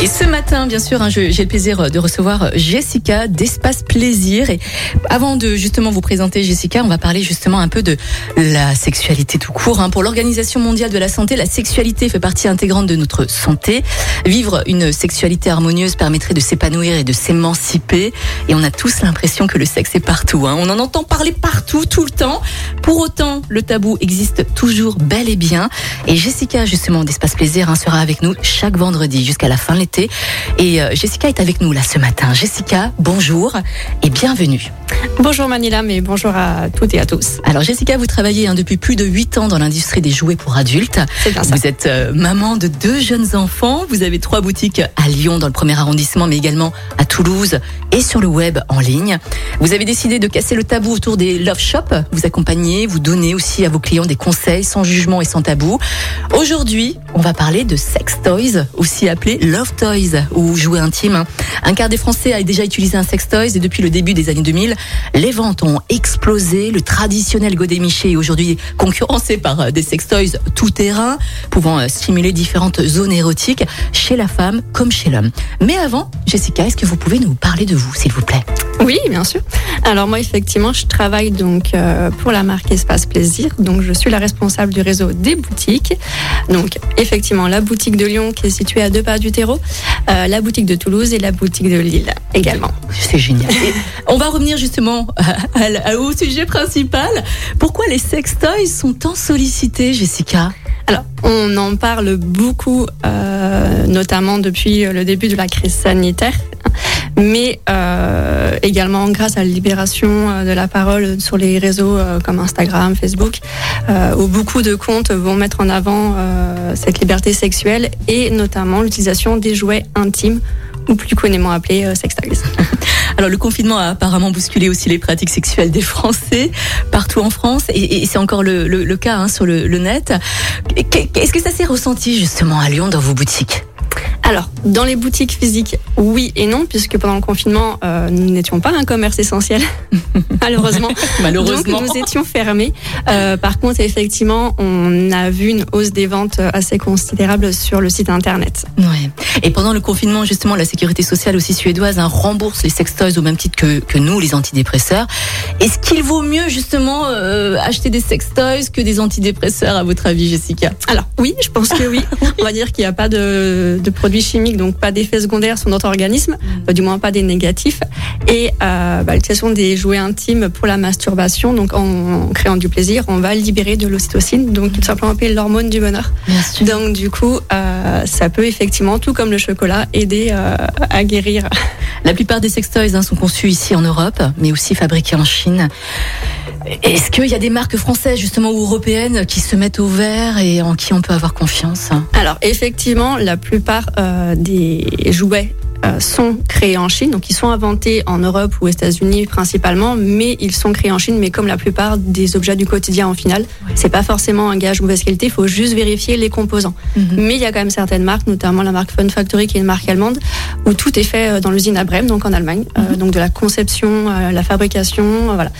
Et ce matin, bien sûr, hein, j'ai le plaisir de recevoir Jessica d'Espace Plaisir. Et avant de justement vous présenter Jessica, on va parler justement un peu de la sexualité tout court. hein. Pour l'Organisation mondiale de la santé, la sexualité fait partie intégrante de notre santé. Vivre une sexualité harmonieuse permettrait de s'épanouir et de s'émanciper. Et on a tous l'impression que le sexe est partout. hein. On en entend parler partout, tout le temps. Pour autant, le tabou existe toujours bel et bien. Et Jessica, justement, d'Espace Plaisir, sera avec nous chaque vendredi jusqu'à la fin de Et euh, Jessica est avec nous là ce matin. Jessica, bonjour et bienvenue. Bonjour Manila, mais bonjour à toutes et à tous. Alors Jessica, vous travaillez hein, depuis plus de 8 ans dans l'industrie des jouets pour adultes. Bien ça. Vous êtes euh, maman de deux jeunes enfants. Vous avez trois boutiques à Lyon dans le premier arrondissement, mais également à Toulouse et sur le web en ligne. Vous avez décidé de casser le tabou autour des love shops. Vous accompagnez, vous donnez aussi à vos clients des conseils sans jugement et sans tabou. Aujourd'hui, on va parler de sex toys, aussi appelés love toys ou jouets intimes. Un quart des Français a déjà utilisé un sex toys et depuis le début des années 2000, les ventes ont explosé. Le traditionnel godémiché est aujourd'hui concurrencé par euh, des sex toys tout terrain, pouvant euh, stimuler différentes zones érotiques chez la femme comme chez l'homme. Mais avant, Jessica, est-ce que vous pouvez nous parler de vous, s'il vous plaît? Oui, bien sûr. Alors moi, effectivement, je travaille donc euh, pour la marque Espace Plaisir. Donc je suis la responsable du réseau des boutiques. Donc effectivement, la boutique de Lyon qui est située à deux pas du terreau, euh, la boutique de Toulouse et la boutique de Lille également. C'est génial. Et on va revenir justement à- à- au sujet principal. Pourquoi les sex toys sont tant sollicités, Jessica? Alors, on en parle beaucoup, euh, notamment depuis le début de la crise sanitaire, mais euh, également grâce à la libération euh, de la parole sur les réseaux euh, comme Instagram, Facebook, où beaucoup de comptes vont mettre en avant cette liberté sexuelle et notamment l'utilisation des jouets intimes ou plus communément appelés euh. Alors le confinement a apparemment bousculé aussi les pratiques sexuelles des Français partout en France et, et c'est encore le, le- le cas hein, sur le, le net. Est-ce que ça s'est ressenti justement à Lyon dans vos boutiques? Alors, dans les boutiques physiques, oui et non, puisque pendant le confinement, euh, nous n'étions pas un commerce essentiel, malheureusement. Malheureusement. Donc, nous étions fermés. Euh, par contre, effectivement, on a vu une hausse des ventes assez considérable sur le site internet. Ouais. Et pendant le confinement, justement, la sécurité sociale aussi suédoise hein, rembourse les sextoys au même titre que, que nous, les antidépresseurs. Est-ce qu'il vaut mieux justement euh, acheter des sextoys que des antidépresseurs, à votre avis, Jessica? Alors, oui, je pense que oui. On va dire qu'il n'y a pas de, de produits chimiques, donc pas d'effets secondaires sur notre organisme, euh, du moins pas des négatifs. Et euh, bah, l'utilisation des jouets intimes pour la masturbation, donc en, en créant du plaisir, on va libérer de l'ocytocine, donc tout simplement appelé l'hormone du bonheur. Bien sûr. Donc du coup, euh, ça peut effectivement, tout comme le chocolat, aider euh, à guérir. La plupart des sextoys hein, sont conçus ici en Europe, mais aussi fabriqués en Chine. Est-ce qu'il y a des marques françaises justement ou européennes qui se mettent au vert et en qui on peut avoir confiance? Alors effectivement, la plupart euh, des jouets sont créés en Chine, donc ils sont inventés en Europe ou aux États-Unis principalement, mais ils sont créés en Chine. Mais comme la plupart des objets du quotidien en final, c'est pas forcément un gage mauvaise qualité. Il faut juste vérifier les composants. Mhm. Mais il y a quand même certaines marques, notamment la marque Fun Factory, qui est une marque allemande, où tout est fait euh, dans l'usine à Brême, donc en Allemagne. Euh, donc de la conception, à la fabrication, euh, voilà.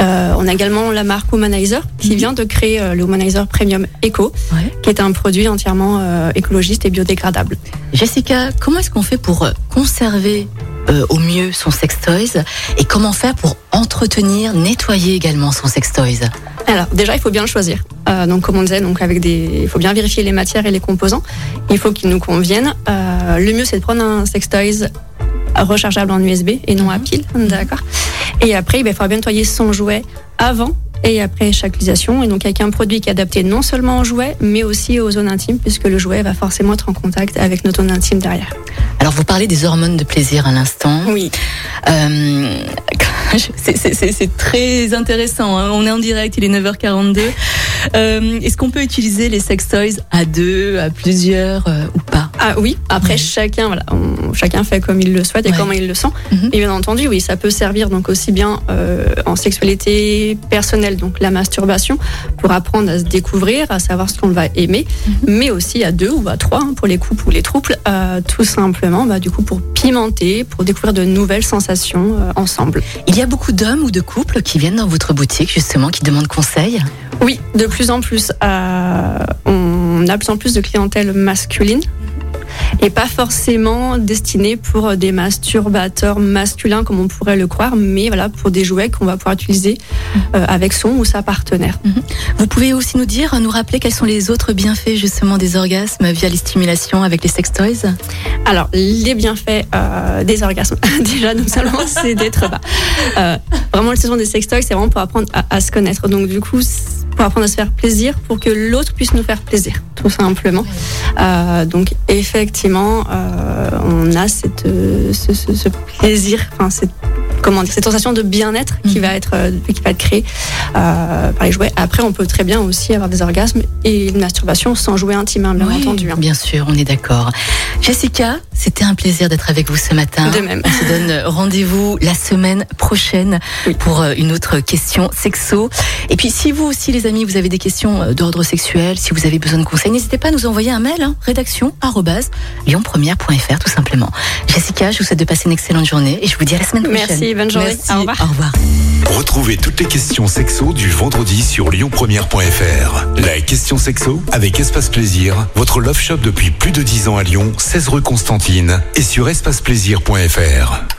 Euh, on a également la marque Humanizer, qui vient de créer euh, le Humanizer Premium Eco, Ouais. qui est un produit entièrement euh, écologiste et biodégradable. Jessica, comment est-ce qu'on fait pour euh, conserver euh, au mieux son sextoys et comment faire pour entretenir, nettoyer également son sextoys? Alors déjà, il faut bien le choisir. Euh, donc comme on disait, donc avec des, il faut bien vérifier les matières et les composants. Il faut qu'ils nous conviennent. Euh, le mieux, c'est de prendre un sextoys rechargeable en USB et non à pile, d'accord? Et après, il faudra bien nettoyer son jouet avant et après chaque utilisation. Et donc avec un produit qui est adapté non seulement aux jouets, mais aussi aux zones intimes, puisque le jouet va forcément être en contact avec notre zone intime derrière. Alors vous parlez des hormones de plaisir à l'instant. Oui. Euh, c'est- très intéressant. hein. On est en direct, il est 9h42. Euh, Est-ce qu'on peut utiliser les sextoys à deux, à plusieurs euh, ou Ah oui, après Ouais. chacun, voilà, on- chacun fait comme il le souhaite et Ouais. comment il le sent. Mhm. Et bien entendu, oui, ça peut servir donc aussi bien euh, en sexualité personnelle, donc la masturbation, pour apprendre à se découvrir, à savoir ce qu'on va aimer, Mhm. mais aussi à deux ou à trois hein, pour les couples ou les trouples, euh, tout simplement, bah, du coup, pour pimenter, pour découvrir de nouvelles sensations euh, ensemble. Il y a beaucoup d'hommes ou de couples qui viennent dans votre boutique justement, qui demandent conseil? Oui, de plus en plus, on a de plus en plus de clientèle masculine et pas forcément destinée pour des masturbateurs masculins comme on pourrait le croire, mais voilà pour des jouets qu'on va pouvoir utiliser euh, avec son ou sa partenaire. Vous pouvez aussi nous dire, nous rappeler quels sont les autres bienfaits justement des orgasmes via les stimulations avec les sex toys? Alors les bienfaits euh, des orgasmes, déjà non seulement c'est d'être bah, euh, vraiment le saison des sextoys, c'est vraiment pour apprendre à, à se connaître. Donc du coup c'est pour apprendre à se faire plaisir, pour que l'autre puisse nous faire plaisir, tout simplement. Euh, donc effectivement, euh, on a cette, euh, ce, ce- ce plaisir, enfin cette comment dire, cette sensation de bien-être qui Mhm. va être euh, qui va être créée euh, par les jouets. Après, on peut très bien aussi avoir des orgasmes et une masturbation sans jouet intime, hein, bien Oui, entendu. hein. Bien sûr, on est d'accord. Jessica, c'était un plaisir d'être avec vous ce matin. De même. On se donne rendez-vous la semaine prochaine Oui. pour euh, une autre question sexo. Et puis, si vous aussi, les amis, vous avez des questions euh, d'ordre sexuel, si vous avez besoin de conseils, n'hésitez pas à nous envoyer un mail, hein, rédaction lyonpremière.fr tout simplement. Jessica, je vous souhaite de passer une excellente journée et je vous dis à la semaine prochaine. Merci, bonne journée. Merci, Au revoir. Au revoir. Retrouvez toutes les questions sexo du vendredi sur lyonpremière.fr. La question sexo avec Espace Plaisir, votre love shop depuis plus de 10 ans à Lyon, 16 rue Constantine et sur espaceplaisir.fr.